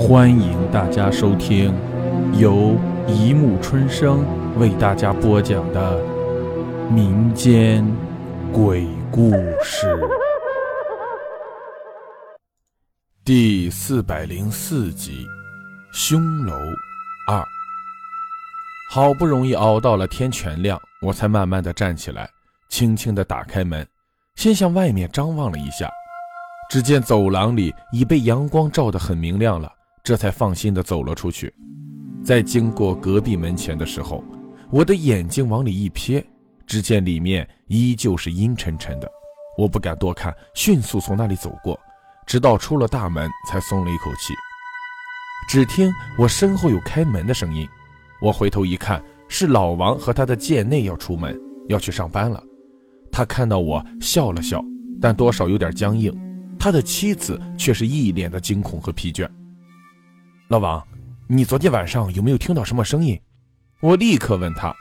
欢迎大家收听由一木春生为大家播讲的民间鬼故事第四百零四集《凶楼二》。好不容易熬到了天全亮，我才慢慢的站起来，轻轻的打开门，先向外面张望了一下，只见走廊里已被阳光照得很明亮了。这才放心地走了出去，在经过隔壁门前的时候，我的眼睛往里一瞥，只见里面依旧是阴沉沉的。我不敢多看，迅速从那里走过，直到出了大门，才松了一口气。只听我身后有开门的声音，我回头一看，是老王和他的贱内要出门，要去上班了。他看到我笑了笑，但多少有点僵硬。他的妻子却是一脸的惊恐和疲倦。老王，你昨天晚上有没有听到什么声音？我立刻问他。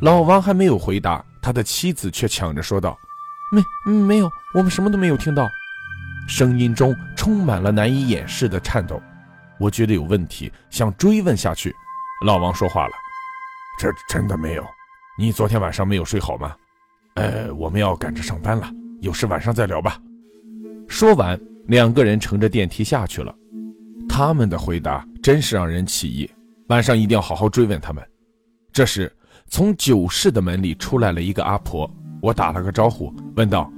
老王还没有回答，他的妻子却抢着说道：“没，没有，我们什么都没有听到。”声音中充满了难以掩饰的颤抖。我觉得有问题，想追问下去。老王说话了：“这真的没有？你昨天晚上没有睡好吗？呃，我们要赶着上班了，有事晚上再聊吧。”说完，两个人乘着电梯下去了。他们的回答真是让人起疑，晚上一定要好好追问他们。这时，从酒室的门里出来了一个阿婆，我打了个招呼，问道：“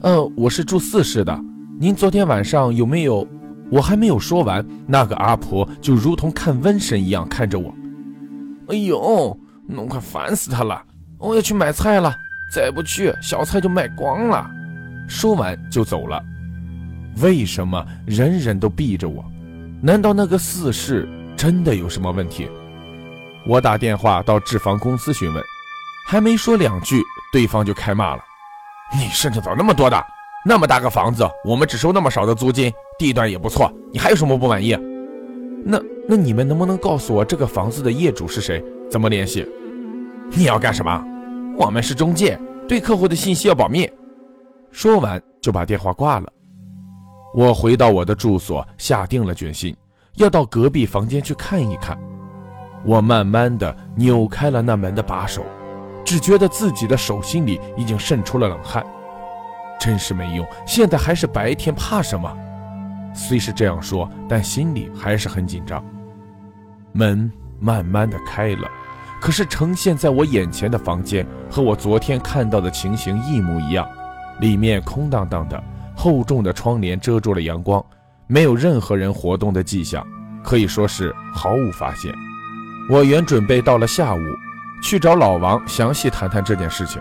呃，我是住四室的，您昨天晚上有没有？”我还没有说完，那个阿婆就如同看瘟神一样看着我。哎呦，弄快烦死他了！我要去买菜了，再不去，小菜就卖光了。说完就走了。为什么人人都避着我？难道那个四室真的有什么问题？我打电话到置房公司询问，还没说两句，对方就开骂了：“你事情咋那么多的？那么大个房子，我们只收那么少的租金，地段也不错，你还有什么不满意？那那你们能不能告诉我这个房子的业主是谁？怎么联系？你要干什么？我们是中介，对客户的信息要保密。”说完就把电话挂了。我回到我的住所，下定了决心，要到隔壁房间去看一看。我慢慢的扭开了那门的把手，只觉得自己的手心里已经渗出了冷汗。真是没用，现在还是白天，怕什么？虽是这样说，但心里还是很紧张。门慢慢的开了，可是呈现在我眼前的房间和我昨天看到的情形一模一样，里面空荡荡的。厚重的窗帘遮住了阳光，没有任何人活动的迹象，可以说是毫无发现。我原准备到了下午去找老王详细谈谈这件事情，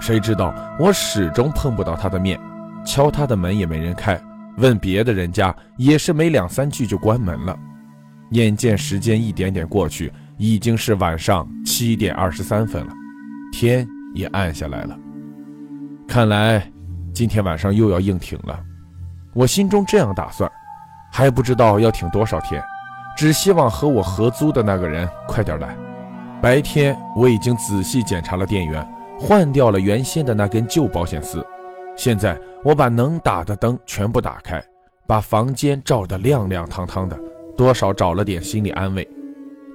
谁知道我始终碰不到他的面，敲他的门也没人开，问别的人家也是没两三句就关门了。眼见时间一点点过去，已经是晚上七点二十三分了，天也暗下来了，看来。今天晚上又要硬挺了，我心中这样打算，还不知道要挺多少天，只希望和我合租的那个人快点来。白天我已经仔细检查了电源，换掉了原先的那根旧保险丝。现在我把能打的灯全部打开，把房间照得亮亮堂堂的，多少找了点心理安慰。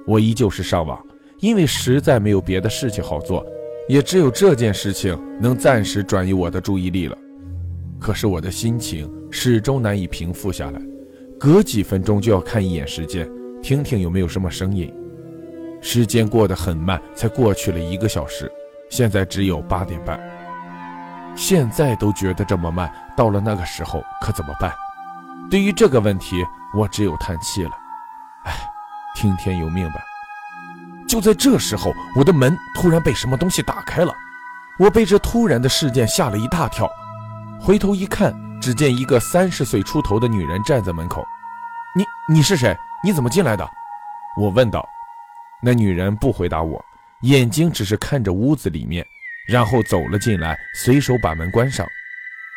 我依旧是上网，因为实在没有别的事情好做，也只有这件事情能暂时转移我的注意力了。可是我的心情始终难以平复下来，隔几分钟就要看一眼时间，听听有没有什么声音。时间过得很慢，才过去了一个小时，现在只有八点半。现在都觉得这么慢，到了那个时候可怎么办？对于这个问题，我只有叹气了。唉，听天由命吧。就在这时候，我的门突然被什么东西打开了，我被这突然的事件吓了一大跳。回头一看，只见一个三十岁出头的女人站在门口。你你是谁？你怎么进来的？我问道。那女人不回答我，眼睛只是看着屋子里面，然后走了进来，随手把门关上。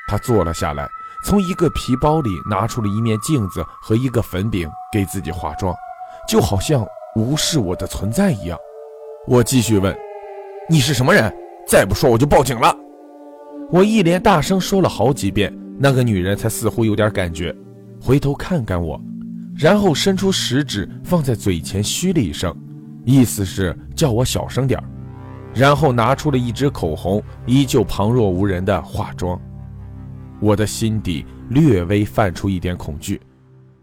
她坐了下来，从一个皮包里拿出了一面镜子和一个粉饼，给自己化妆，就好像无视我的存在一样。我继续问：“你是什么人？再不说我就报警了。”我一连大声说了好几遍，那个女人才似乎有点感觉，回头看看我，然后伸出食指放在嘴前嘘了一声，意思是叫我小声点然后拿出了一支口红，依旧旁若无人的化妆。我的心底略微泛出一点恐惧，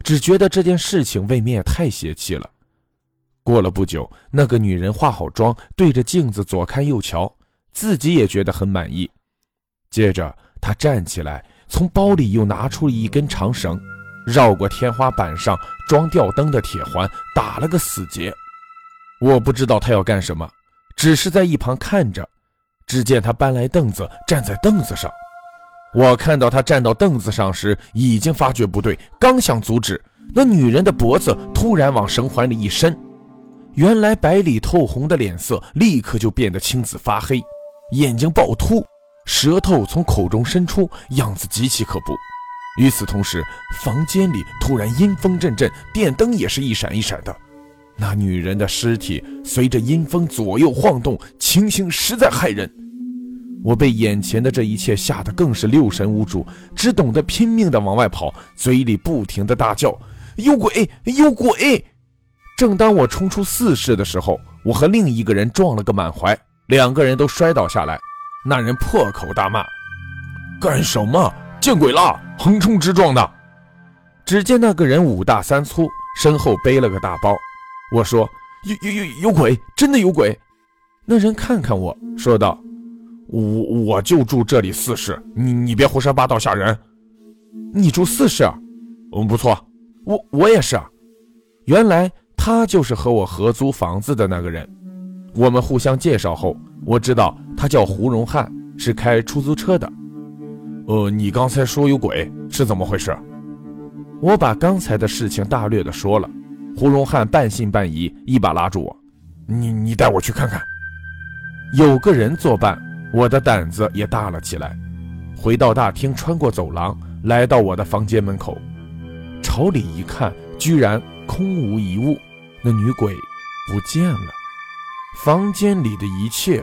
只觉得这件事情未免也太邪气了。过了不久，那个女人化好妆，对着镜子左看右瞧，自己也觉得很满意。接着，他站起来，从包里又拿出了一根长绳，绕过天花板上装吊灯的铁环，打了个死结。我不知道他要干什么，只是在一旁看着。只见他搬来凳子，站在凳子上。我看到他站到凳子上时，已经发觉不对，刚想阻止，那女人的脖子突然往绳环里一伸，原来白里透红的脸色立刻就变得青紫发黑，眼睛暴突，舌头从口中伸出，样子极其可怖。与此同时，房间里突然阴风阵阵，电灯也是一闪一闪的，那女人的尸体随着阴风左右晃动，情形实在骇人。我被眼前的这一切吓得更是六神无主，只懂得拼命地往外跑，嘴里不停地大叫：“有鬼，有鬼！”正当我冲出四室的时候，我和另一个人撞了个满怀，两个人都摔倒下来。那人破口大骂：“干什么？见鬼了！横冲直撞的！”只见那个人五大三粗，身后背了个大包。我说：“有有有有鬼，真的有鬼！”那人看看我说道。我我就住这里四室，你你别胡说八道吓人。你住四室，嗯，不错。我我也是。原来他就是和我合租房子的那个人。我们互相介绍后，我知道他叫胡荣汉，是开出租车的。呃，你刚才说有鬼是怎么回事？我把刚才的事情大略的说了。胡荣汉半信半疑，一把拉住我：“你你带我去看看。”有个人作伴。我的胆子也大了起来，回到大厅，穿过走廊，来到我的房间门口，朝里一看，居然空无一物，那女鬼不见了，房间里的一切